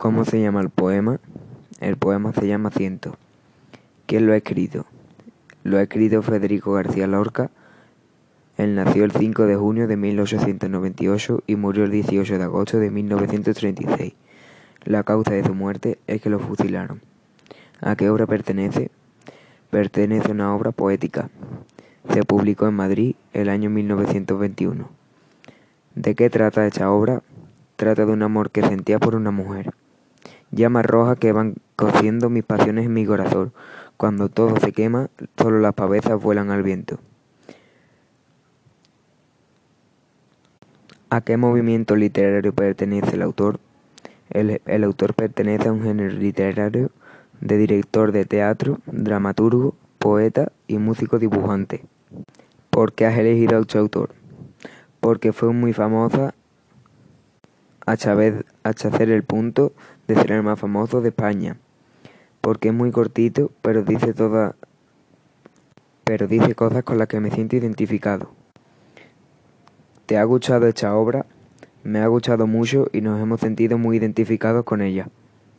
¿Cómo se llama el poema? El poema se llama Ciento. ¿Quién lo ha escrito? Lo ha escrito Federico García Lorca. Él nació el 5 de junio de 1898 y murió el 18 de agosto de 1936. La causa de su muerte es que lo fusilaron. ¿A qué obra pertenece? Pertenece a una obra poética. Se publicó en Madrid el año 1921. ¿De qué trata esta obra? Trata de un amor que sentía por una mujer. Llamas rojas que van cociendo mis pasiones en mi corazón. Cuando todo se quema, solo las pavesas vuelan al viento. ¿A qué movimiento literario pertenece el autor? El, el, autor pertenece a un género literario de director de teatro, dramaturgo, poeta y músico dibujante. ¿Por qué has elegido a este autor? Porque fue muy famosa hacer el punto de ser el más famoso de España, porque es muy cortito, pero dice toda, pero dice cosas con las que me siento identificado. ¿Te ha gustado esta obra? Me ha gustado mucho y nos hemos sentido muy identificados con ella.